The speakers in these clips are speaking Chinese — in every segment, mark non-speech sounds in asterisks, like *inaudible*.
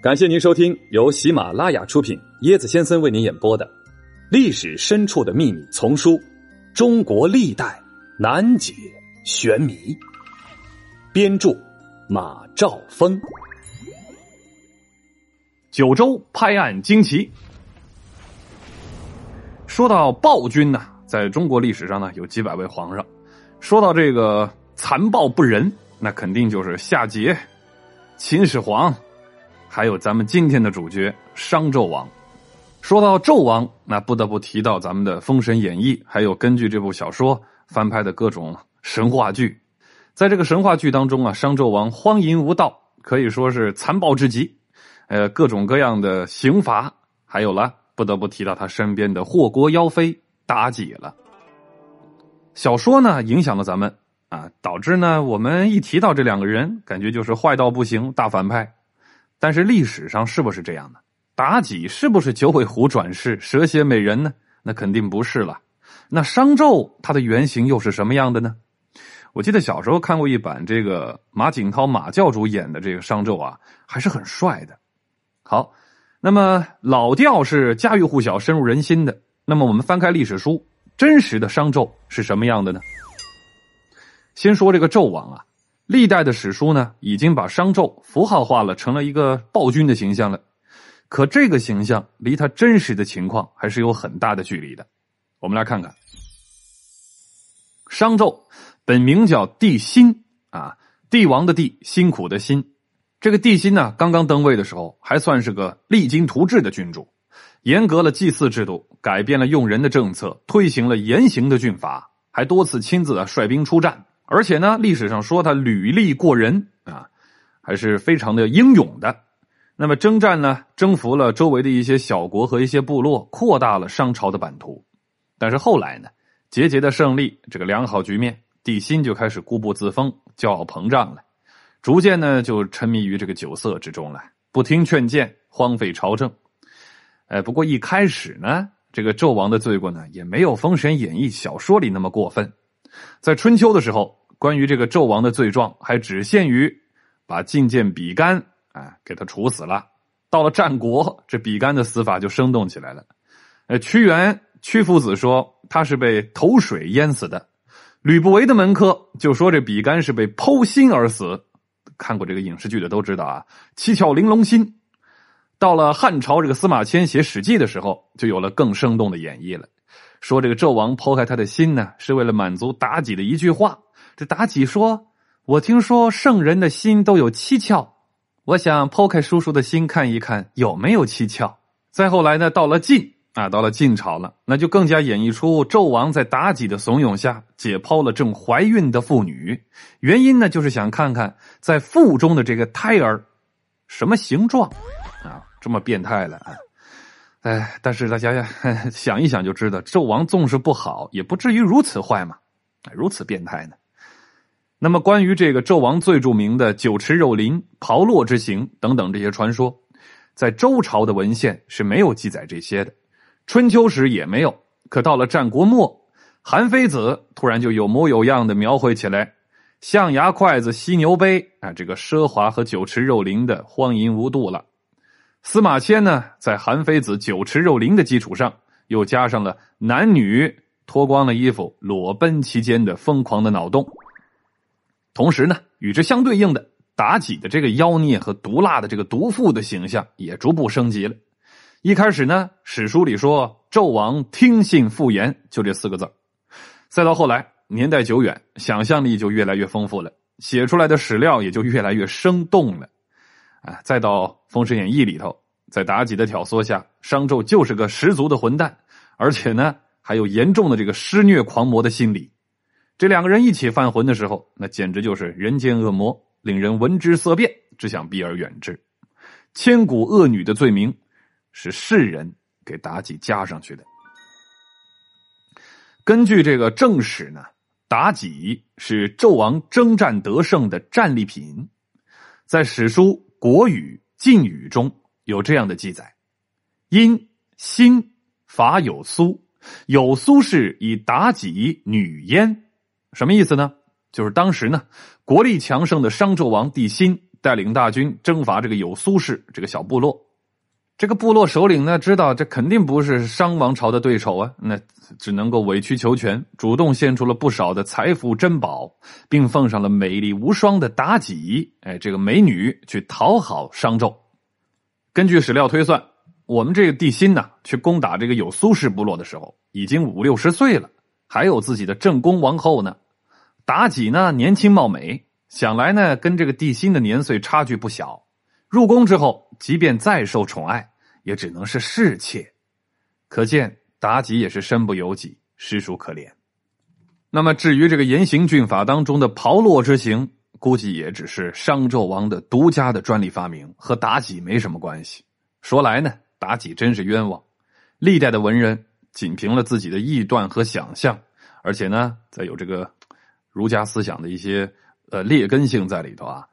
感谢您收听由喜马拉雅出品、椰子先生为您演播的《历史深处的秘密》丛书《中国历代难解玄谜》，编著马兆峰。九州拍案惊奇。说到暴君呢，在中国历史上呢，有几百位皇上。说到这个残暴不仁，那肯定就是夏桀、秦始皇。还有咱们今天的主角商纣王。说到纣王，那不得不提到咱们的《封神演义》，还有根据这部小说翻拍的各种神话剧。在这个神话剧当中啊，商纣王荒淫无道，可以说是残暴至极。呃，各种各样的刑罚，还有了，不得不提到他身边的祸国妖妃妲己了。小说呢，影响了咱们啊，导致呢，我们一提到这两个人，感觉就是坏到不行，大反派。但是历史上是不是这样的？妲己是不是九尾狐转世蛇蝎美人呢？那肯定不是了。那商纣他的原型又是什么样的呢？我记得小时候看过一版这个马景涛马教主演的这个商纣啊，还是很帅的。好，那么老调是家喻户晓、深入人心的。那么我们翻开历史书，真实的商纣是什么样的呢？先说这个纣王啊。历代的史书呢，已经把商纣符号化了，成了一个暴君的形象了。可这个形象离他真实的情况还是有很大的距离的。我们来看看，商纣本名叫帝辛啊，帝王的帝，辛苦的辛。这个帝辛呢，刚刚登位的时候，还算是个励精图治的君主，严格了祭祀制度，改变了用人的政策，推行了严刑的峻法，还多次亲自啊率兵出战。而且呢，历史上说他履历过人啊，还是非常的英勇的。那么征战呢，征服了周围的一些小国和一些部落，扩大了商朝的版图。但是后来呢，节节的胜利，这个良好局面，帝辛就开始固步自封，骄傲膨胀了，逐渐呢就沉迷于这个酒色之中了，不听劝谏，荒废朝政。哎，不过一开始呢，这个纣王的罪过呢，也没有《封神演义》小说里那么过分。在春秋的时候。关于这个纣王的罪状，还只限于把进谏比干啊给他处死了。到了战国，这比干的死法就生动起来了。呃，屈原屈夫子说他是被投水淹死的。吕不韦的门客就说这比干是被剖心而死。看过这个影视剧的都知道啊，七窍玲珑心。到了汉朝，这个司马迁写《史记》的时候，就有了更生动的演绎了，说这个纣王剖开他的心呢，是为了满足妲己的一句话。这妲己说：“我听说圣人的心都有七窍，我想剖开叔叔的心看一看有没有七窍。”再后来呢，到了晋啊，到了晋朝了，那就更加演绎出纣王在妲己的怂恿下解剖了正怀孕的妇女，原因呢，就是想看看在腹中的这个胎儿什么形状啊，这么变态了啊！哎，但是大家呀 *laughs* 想一想就知道，纣王纵是不好，也不至于如此坏嘛，如此变态呢。那么，关于这个纣王最著名的酒池肉林、炮烙之刑等等这些传说，在周朝的文献是没有记载这些的，春秋时也没有。可到了战国末，韩非子突然就有模有样的描绘起来，象牙筷子、犀牛杯啊，这个奢华和酒池肉林的荒淫无度了。司马迁呢，在韩非子酒池肉林的基础上，又加上了男女脱光了衣服裸奔期间的疯狂的脑洞。同时呢，与之相对应的妲己的这个妖孽和毒辣的这个毒妇的形象也逐步升级了。一开始呢，史书里说纣王听信妇言，就这四个字再到后来，年代久远，想象力就越来越丰富了，写出来的史料也就越来越生动了。啊，再到《封神演义》里头，在妲己的挑唆下，商纣就是个十足的混蛋，而且呢，还有严重的这个施虐狂魔的心理。这两个人一起犯浑的时候，那简直就是人间恶魔，令人闻之色变，只想避而远之。千古恶女的罪名，是世人给妲己加上去的。根据这个正史呢，妲己是纣王征战得胜的战利品，在史书《国语》《晋语》中有这样的记载：因新伐有苏，有苏氏以妲己女焉。什么意思呢？就是当时呢，国力强盛的商纣王帝辛带领大军征伐这个有苏氏这个小部落。这个部落首领呢，知道这肯定不是商王朝的对手啊，那只能够委曲求全，主动献出了不少的财富珍宝，并奉上了美丽无双的妲己，哎，这个美女去讨好商纣。根据史料推算，我们这个帝辛呢，去攻打这个有苏氏部落的时候，已经五六十岁了，还有自己的正宫王后呢。妲己呢，年轻貌美，想来呢，跟这个帝辛的年岁差距不小。入宫之后，即便再受宠爱，也只能是侍妾，可见妲己也是身不由己，实属可怜。那么，至于这个严刑峻法当中的炮烙之刑，估计也只是商纣王的独家的专利发明，和妲己没什么关系。说来呢，妲己真是冤枉。历代的文人仅凭了自己的臆断和想象，而且呢，再有这个儒家思想的一些呃劣根性在里头啊。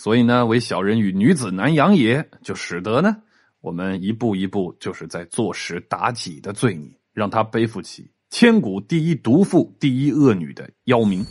所以呢，为小人与女子难养也，就使得呢，我们一步一步就是在坐实妲己的罪孽，让她背负起千古第一毒妇、第一恶女的妖名。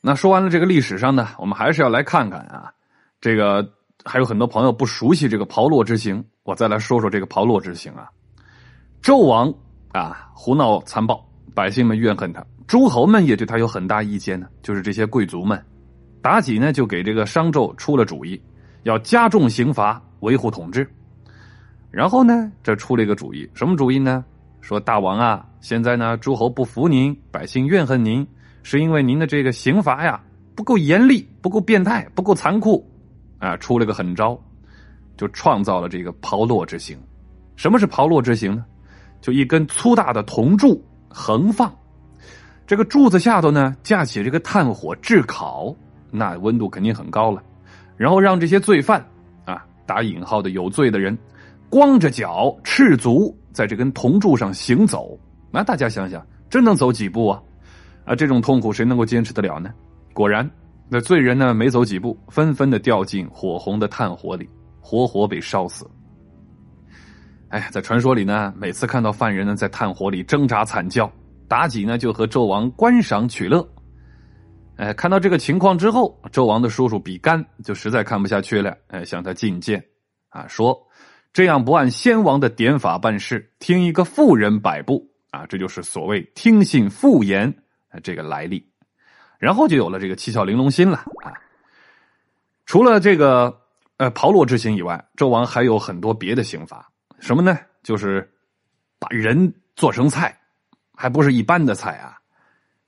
那说完了这个历史上呢，我们还是要来看看啊，这个还有很多朋友不熟悉这个炮烙之刑，我再来说说这个炮烙之刑啊。纣王啊，胡闹残暴，百姓们怨恨他，诸侯们也对他有很大意见呢，就是这些贵族们。妲己呢，就给这个商纣出了主意，要加重刑罚，维护统治。然后呢，这出了一个主意，什么主意呢？说大王啊，现在呢，诸侯不服您，百姓怨恨您，是因为您的这个刑罚呀不够严厉，不够变态，不够残酷啊！出了个狠招，就创造了这个炮烙之刑。什么是炮烙之刑呢？就一根粗大的铜柱横放，这个柱子下头呢架起这个炭火炙烤。那温度肯定很高了，然后让这些罪犯啊，打引号的有罪的人，光着脚赤足在这根铜柱上行走。那大家想想，真能走几步啊？啊，这种痛苦谁能够坚持得了呢？果然，那罪人呢没走几步，纷纷的掉进火红的炭火里，活活被烧死。哎，在传说里呢，每次看到犯人呢在炭火里挣扎惨叫，妲己呢就和纣王观赏取乐。哎，看到这个情况之后，纣王的叔叔比干就实在看不下去了，哎，向他进谏，啊，说这样不按先王的典法办事，听一个妇人摆布，啊，这就是所谓听信妇言，这个来历，然后就有了这个七窍玲珑心了啊。除了这个呃炮烙之刑以外，纣王还有很多别的刑罚，什么呢？就是把人做成菜，还不是一般的菜啊。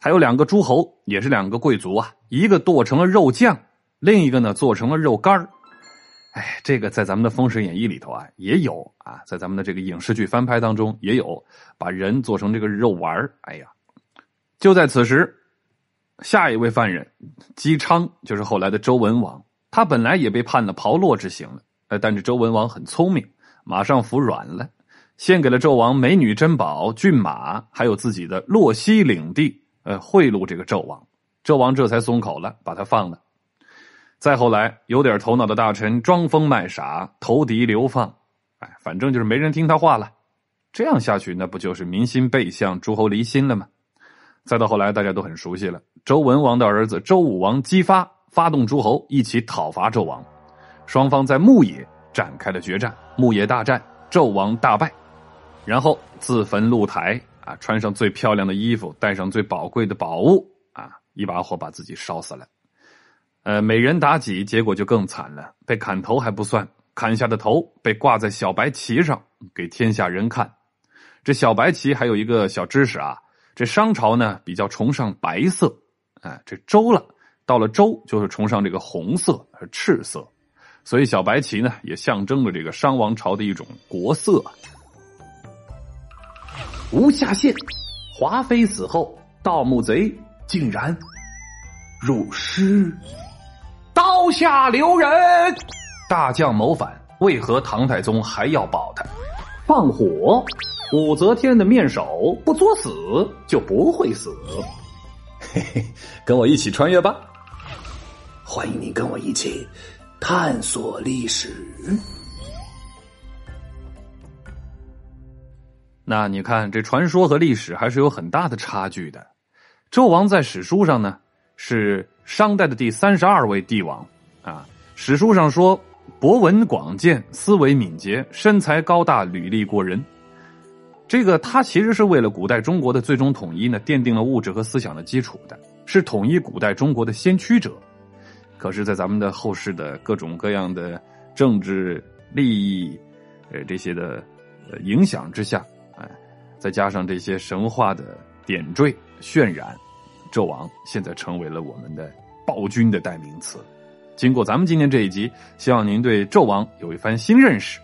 还有两个诸侯，也是两个贵族啊，一个剁成了肉酱，另一个呢做成了肉干儿。哎，这个在咱们的《封神演义》里头啊也有啊，在咱们的这个影视剧翻拍当中也有，把人做成这个肉丸儿。哎呀，就在此时，下一位犯人姬昌，就是后来的周文王，他本来也被判了炮烙之刑了。呃，但是周文王很聪明，马上服软了，献给了纣王美女珍宝、骏马，还有自己的洛西领地。呃，贿赂这个纣王，纣王这才松口了，把他放了。再后来，有点头脑的大臣装疯卖傻，投敌流放，哎，反正就是没人听他话了。这样下去，那不就是民心背向，诸侯离心了吗？再到后来，大家都很熟悉了，周文王的儿子周武王姬发发动诸侯一起讨伐纣王，双方在牧野展开了决战，牧野大战，纣王大败，然后自焚露台。啊，穿上最漂亮的衣服，带上最宝贵的宝物，啊，一把火把自己烧死了。呃，美人妲己结果就更惨了，被砍头还不算，砍下的头被挂在小白旗上给天下人看。这小白旗还有一个小知识啊，这商朝呢比较崇尚白色，哎，这周了，到了周就是崇尚这个红色和赤色，所以小白旗呢也象征着这个商王朝的一种国色。无下限，华妃死后，盗墓贼竟然入尸，刀下留人。大将谋反，为何唐太宗还要保他？放火，武则天的面首不作死就不会死。嘿嘿，跟我一起穿越吧！欢迎你跟我一起探索历史。那你看，这传说和历史还是有很大的差距的。纣王在史书上呢是商代的第三十二位帝王，啊。史书上说，博闻广见，思维敏捷，身材高大，履历过人。这个他其实是为了古代中国的最终统一呢，奠定了物质和思想的基础的，是统一古代中国的先驱者。可是，在咱们的后世的各种各样的政治利益，呃，这些的呃影响之下，再加上这些神话的点缀渲染，纣王现在成为了我们的暴君的代名词。经过咱们今天这一集，希望您对纣王有一番新认识。